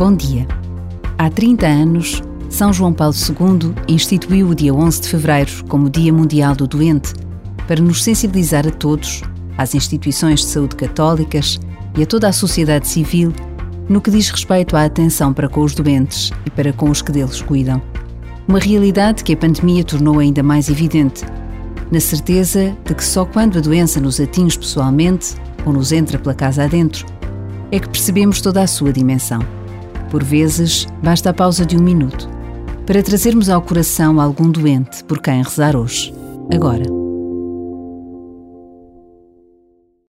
Bom dia. Há 30 anos, São João Paulo II instituiu o dia 11 de fevereiro como Dia Mundial do Doente para nos sensibilizar a todos, às instituições de saúde católicas e a toda a sociedade civil no que diz respeito à atenção para com os doentes e para com os que deles cuidam. Uma realidade que a pandemia tornou ainda mais evidente, na certeza de que só quando a doença nos atinge pessoalmente ou nos entra pela casa adentro é que percebemos toda a sua dimensão. Por vezes, basta a pausa de um minuto para trazermos ao coração algum doente por quem rezar hoje, agora.